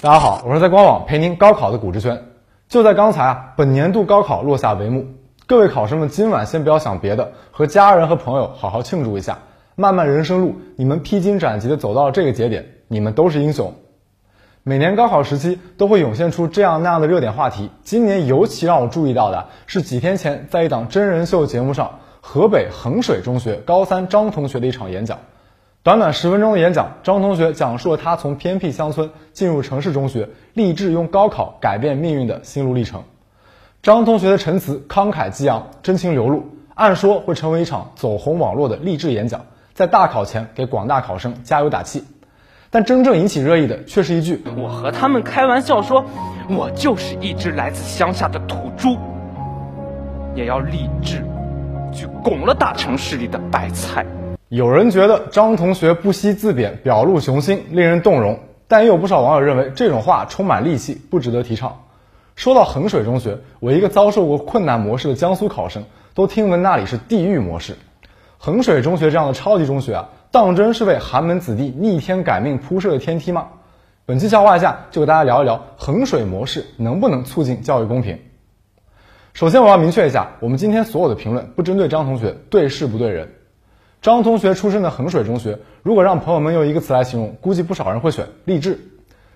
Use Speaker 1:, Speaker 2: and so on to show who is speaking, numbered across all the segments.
Speaker 1: 大家好，我是在官网陪您高考的谷志轩。就在刚才啊，本年度高考落下帷幕。各位考生们，今晚先不要想别的，和家人和朋友好好庆祝一下。漫漫人生路，你们披荆斩棘的走到了这个节点，你们都是英雄。每年高考时期都会涌现出这样那样的热点话题，今年尤其让我注意到的是几天前在一档真人秀节目上，河北衡水中学高三张同学的一场演讲。短短十分钟的演讲，张同学讲述了他从偏僻乡村进入城市中学，立志用高考改变命运的心路历程。张同学的陈词慷慨激昂，真情流露，按说会成为一场走红网络的励志演讲，在大考前给广大考生加油打气。但真正引起热议的却是一句：“
Speaker 2: 我和他们开玩笑说，我就是一只来自乡下的土猪，也要立志去拱了大城市里的白菜。”
Speaker 1: 有人觉得张同学不惜自贬，表露雄心，令人动容；但也有不少网友认为这种话充满戾气，不值得提倡。说到衡水中学，我一个遭受过困难模式的江苏考生，都听闻那里是地狱模式。衡水中学这样的超级中学啊，当真是为寒门子弟逆天改命铺设的天梯吗？本期笑话下就给大家聊一聊衡水模式能不能促进教育公平。首先我要明确一下，我们今天所有的评论不针对张同学，对事不对人。张同学出身的衡水中学，如果让朋友们用一个词来形容，估计不少人会选励志。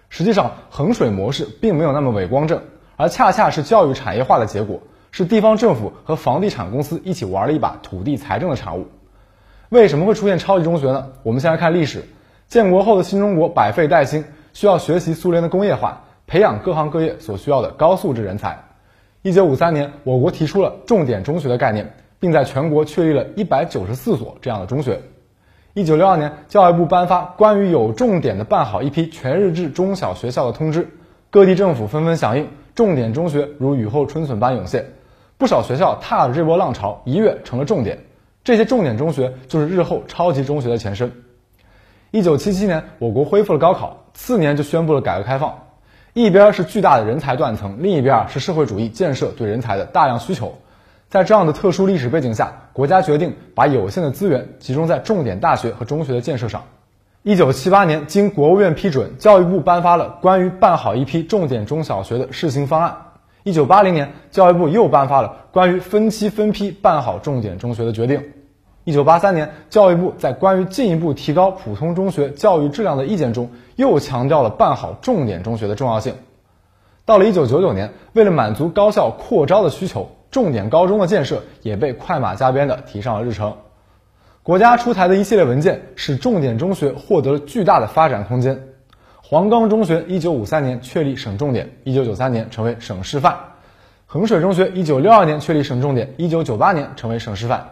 Speaker 1: 实际上，衡水模式并没有那么伟光正，而恰恰是教育产业化的结果，是地方政府和房地产公司一起玩了一把土地财政的产物。为什么会出现超级中学呢？我们先来看历史。建国后的新中国百废待兴，需要学习苏联的工业化，培养各行各业所需要的高素质人才。一九五三年，我国提出了重点中学的概念。并在全国确立了一百九十四所这样的中学。一九六二年，教育部颁发关于有重点的办好一批全日制中小学校的通知，各地政府纷纷响应，重点中学如雨后春笋般涌现。不少学校踏着这波浪潮，一跃成了重点。这些重点中学就是日后超级中学的前身。一九七七年，我国恢复了高考，次年就宣布了改革开放。一边是巨大的人才断层，另一边是社会主义建设对人才的大量需求。在这样的特殊历史背景下，国家决定把有限的资源集中在重点大学和中学的建设上。一九七八年，经国务院批准，教育部颁发了关于办好一批重点中小学的试行方案。一九八零年，教育部又颁发了关于分期分批办好重点中学的决定。一九八三年，教育部在关于进一步提高普通中学教育质量的意见中，又强调了办好重点中学的重要性。到了一九九九年，为了满足高校扩招的需求。重点高中的建设也被快马加鞭地提上了日程，国家出台的一系列文件使重点中学获得了巨大的发展空间。黄冈中学一九五三年确立省重点，一九九三年成为省示范；衡水中学一九六二年确立省重点，一九九八年成为省示范。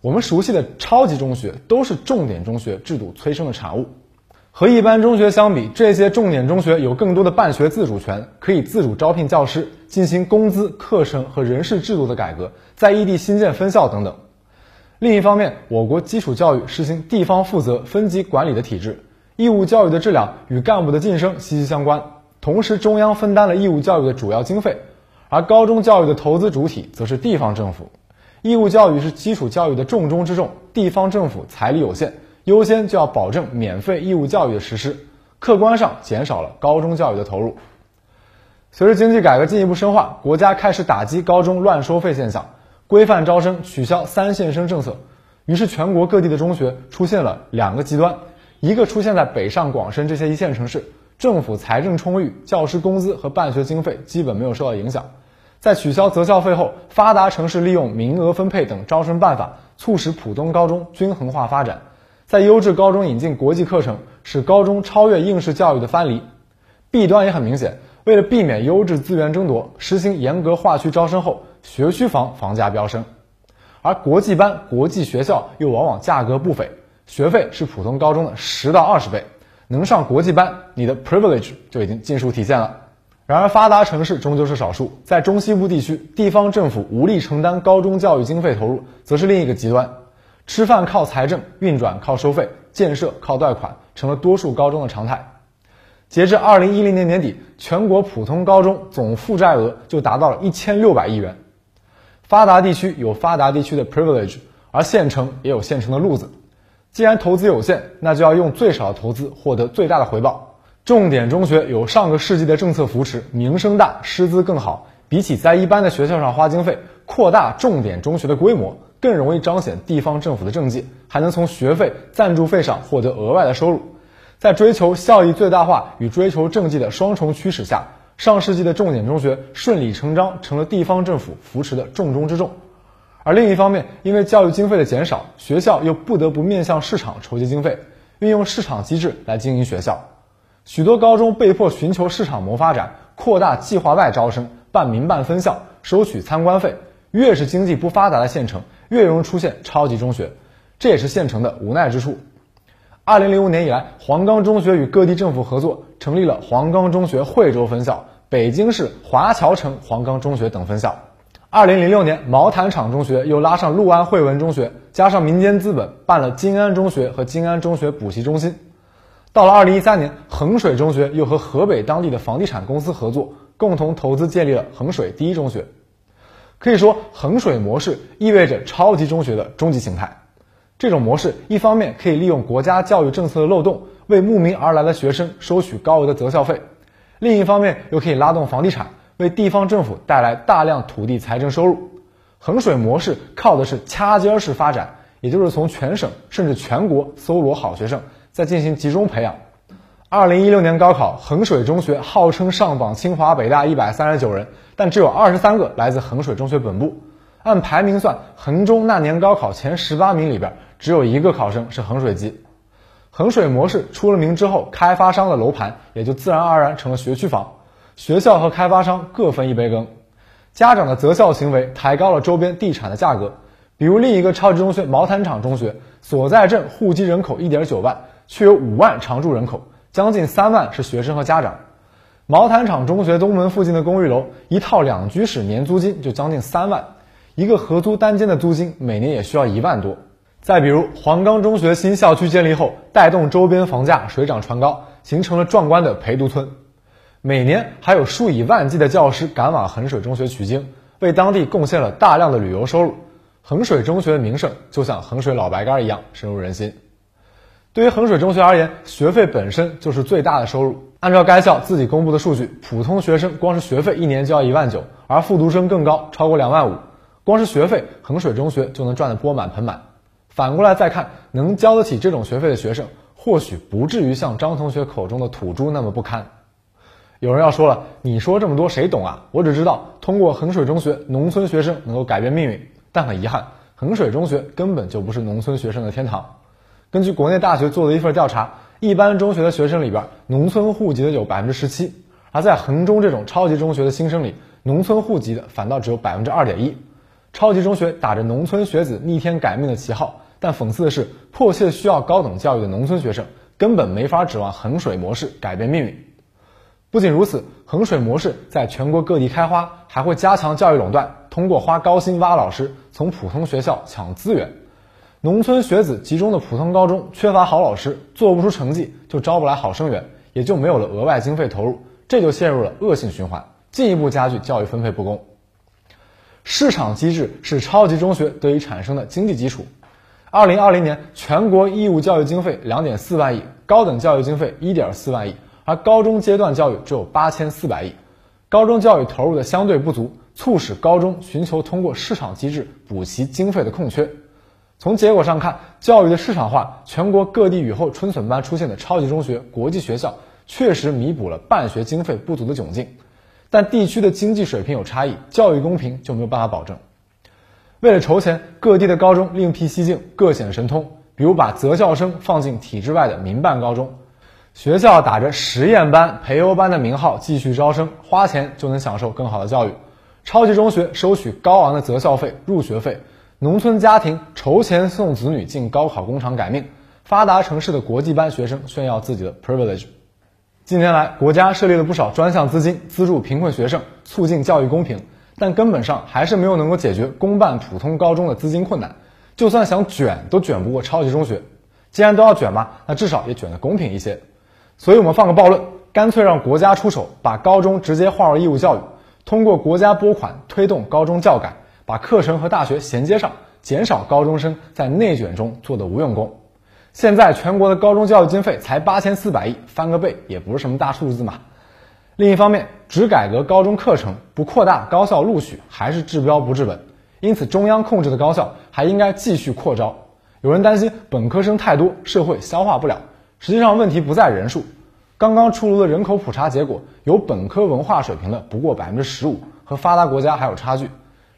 Speaker 1: 我们熟悉的超级中学都是重点中学制度催生的产物。和一般中学相比，这些重点中学有更多的办学自主权，可以自主招聘教师，进行工资、课程和人事制度的改革，在异地新建分校等等。另一方面，我国基础教育实行地方负责、分级管理的体制，义务教育的质量与干部的晋升息息相关。同时，中央分担了义务教育的主要经费，而高中教育的投资主体则是地方政府。义务教育是基础教育的重中之重，地方政府财力有限。优先就要保证免费义务教育的实施，客观上减少了高中教育的投入。随着经济改革进一步深化，国家开始打击高中乱收费现象，规范招生，取消三线生政策。于是，全国各地的中学出现了两个极端：一个出现在北上广深这些一线城市，政府财政充裕，教师工资和办学经费基本没有受到影响。在取消择校费后，发达城市利用名额分配等招生办法，促使普通高中均衡化发展。在优质高中引进国际课程，使高中超越应试教育的藩篱。弊端也很明显，为了避免优质资源争夺，实行严格划区招生后，学区房房价飙升。而国际班、国际学校又往往价格不菲，学费是普通高中的十到二十倍。能上国际班，你的 privilege 就已经尽数体现了。然而，发达城市终究是少数，在中西部地区，地方政府无力承担高中教育经费投入，则是另一个极端。吃饭靠财政，运转靠收费，建设靠贷款，成了多数高中的常态。截至二零一零年年底，全国普通高中总负债额就达到了一千六百亿元。发达地区有发达地区的 privilege，而县城也有县城的路子。既然投资有限，那就要用最少的投资获得最大的回报。重点中学有上个世纪的政策扶持，名声大，师资更好。比起在一般的学校上花经费，扩大重点中学的规模，更容易彰显地方政府的政绩，还能从学费、赞助费上获得额外的收入。在追求效益最大化与追求政绩的双重驱使下，上世纪的重点中学顺理成章成了地方政府扶持的重中之重。而另一方面，因为教育经费的减少，学校又不得不面向市场筹集经费，运用市场机制来经营学校。许多高中被迫寻求市场谋发展，扩大计划外招生，办民办分校，收取参观费。越是经济不发达的县城，越容易出现超级中学，这也是县城的无奈之处。二零零五年以来，黄冈中学与各地政府合作，成立了黄冈中学惠州分校、北京市华侨城黄冈中学等分校。二零零六年，毛坦厂中学又拉上六安汇文中学，加上民间资本，办了金安中学和金安中学补习中心。到了二零一三年，衡水中学又和河北当地的房地产公司合作，共同投资建立了衡水第一中学。可以说，衡水模式意味着超级中学的终极形态。这种模式一方面可以利用国家教育政策的漏洞，为慕名而来的学生收取高额的择校费；另一方面又可以拉动房地产，为地方政府带来大量土地财政收入。衡水模式靠的是掐尖式发展，也就是从全省甚至全国搜罗好学生。再进行集中培养。二零一六年高考，衡水中学号称上榜清华北大一百三十九人，但只有二十三个来自衡水中学本部。按排名算，衡中那年高考前十八名里边，只有一个考生是衡水籍。衡水模式出了名之后，开发商的楼盘也就自然而然成了学区房，学校和开发商各分一杯羹。家长的择校行为抬高了周边地产的价格，比如另一个超级中学毛坦厂中学，所在镇户籍人口一点九万。却有五万常住人口，将近三万是学生和家长。毛坦厂中学东门附近的公寓楼，一套两居室年租金就将近三万，一个合租单间的租金每年也需要一万多。再比如黄冈中学新校区建立后，带动周边房价水涨船高，形成了壮观的陪读村。每年还有数以万计的教师赶往衡水中学取经，为当地贡献了大量的旅游收入。衡水中学的名声就像衡水老白干一样深入人心。对于衡水中学而言，学费本身就是最大的收入。按照该校自己公布的数据，普通学生光是学费一年就要一万九，而复读生更高，超过两万五。光是学费，衡水中学就能赚得钵满盆满。反过来再看，能交得起这种学费的学生，或许不至于像张同学口中的土猪那么不堪。有人要说了，你说这么多谁懂啊？我只知道通过衡水中学，农村学生能够改变命运。但很遗憾，衡水中学根本就不是农村学生的天堂。根据国内大学做的一份调查，一般中学的学生里边，农村户籍的有百分之十七，而在衡中这种超级中学的新生里，农村户籍的反倒只有百分之二点一。超级中学打着农村学子逆天改命的旗号，但讽刺的是，迫切需要高等教育的农村学生，根本没法指望衡水模式改变命运。不仅如此，衡水模式在全国各地开花，还会加强教育垄断，通过花高薪挖老师，从普通学校抢资源。农村学子集中的普通高中缺乏好老师，做不出成绩就招不来好生源，也就没有了额外经费投入，这就陷入了恶性循环，进一步加剧教育分配不公。市场机制是超级中学得以产生的经济基础。二零二零年全国义务教育经费两点四万亿，高等教育经费一点四万亿，而高中阶段教育只有八千四百亿，高中教育投入的相对不足，促使高中寻求通过市场机制补齐经费的空缺。从结果上看，教育的市场化，全国各地雨后春笋般出现的超级中学、国际学校，确实弥补了办学经费不足的窘境。但地区的经济水平有差异，教育公平就没有办法保证。为了筹钱，各地的高中另辟蹊径，各显神通。比如把择校生放进体制外的民办高中，学校打着实验班、培优班的名号继续招生，花钱就能享受更好的教育。超级中学收取高昂的择校费、入学费。农村家庭筹钱送子女进高考工厂改命，发达城市的国际班学生炫耀自己的 privilege。近年来，国家设立了不少专项资金，资助贫困学生，促进教育公平，但根本上还是没有能够解决公办普通高中的资金困难。就算想卷，都卷不过超级中学。既然都要卷嘛，那至少也卷得公平一些。所以我们放个暴论，干脆让国家出手，把高中直接划入义务教育，通过国家拨款推动高中教改。把课程和大学衔接上，减少高中生在内卷中做的无用功。现在全国的高中教育经费才八千四百亿，翻个倍也不是什么大数字嘛。另一方面，只改革高中课程，不扩大高校录取，还是治标不治本。因此，中央控制的高校还应该继续扩招。有人担心本科生太多，社会消化不了。实际上，问题不在人数。刚刚出炉的人口普查结果，有本科文化水平的不过百分之十五，和发达国家还有差距。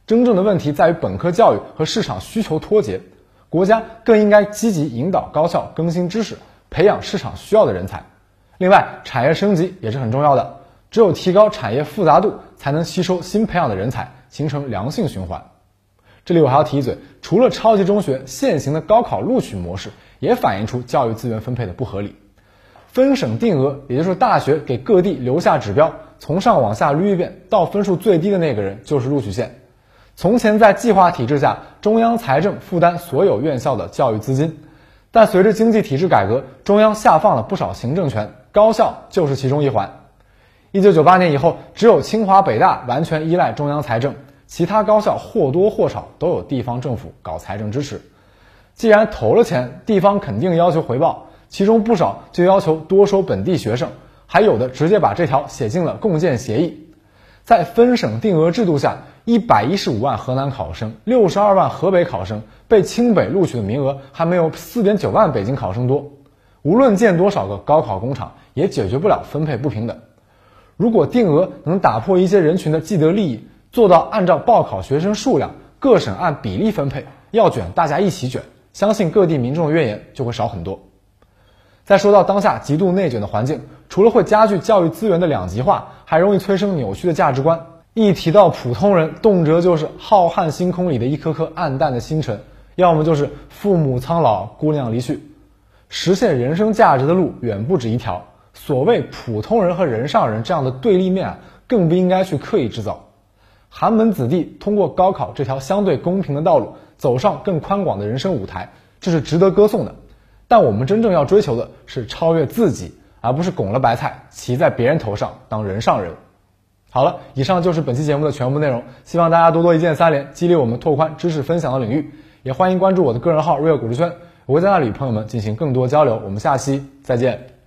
Speaker 1: 真正的问题在于本科教育和市场需求脱节。国家更应该积极引导高校更新知识，培养市场需要的人才。另外，产业升级也是很重要的。只有提高产业复杂度，才能吸收新培养的人才，形成良性循环。这里我还要提一嘴，除了超级中学，现行的高考录取模式也反映出教育资源分配的不合理。分省定额，也就是大学给各地留下指标，从上往下捋一遍，到分数最低的那个人就是录取线。从前在计划体制下，中央财政负担所有院校的教育资金，但随着经济体制改革，中央下放了不少行政权，高校就是其中一环。一九九八年以后，只有清华北大完全依赖中央财政，其他高校或多或少都有地方政府搞财政支持。既然投了钱，地方肯定要求回报，其中不少就要求多收本地学生，还有的直接把这条写进了共建协议。在分省定额制度下。一百一十五万河南考生，六十二万河北考生被清北录取的名额还没有四点九万北京考生多。无论建多少个高考工厂，也解决不了分配不平等。如果定额能打破一些人群的既得利益，做到按照报考学生数量，各省按比例分配，要卷大家一起卷，相信各地民众的怨言就会少很多。再说到当下极度内卷的环境，除了会加剧教育资源的两极化，还容易催生扭曲的价值观。一提到普通人，动辄就是浩瀚星空里的一颗颗暗淡的星辰，要么就是父母苍老，姑娘离去。实现人生价值的路远不止一条。所谓普通人和人上人这样的对立面啊，更不应该去刻意制造。寒门子弟通过高考这条相对公平的道路，走上更宽广的人生舞台，这是值得歌颂的。但我们真正要追求的是超越自己，而不是拱了白菜骑在别人头上当人上人。好了，以上就是本期节目的全部内容。希望大家多多一键三连，激励我们拓宽知识分享的领域。也欢迎关注我的个人号 real 股市圈，我会在那里与朋友们进行更多交流。我们下期再见。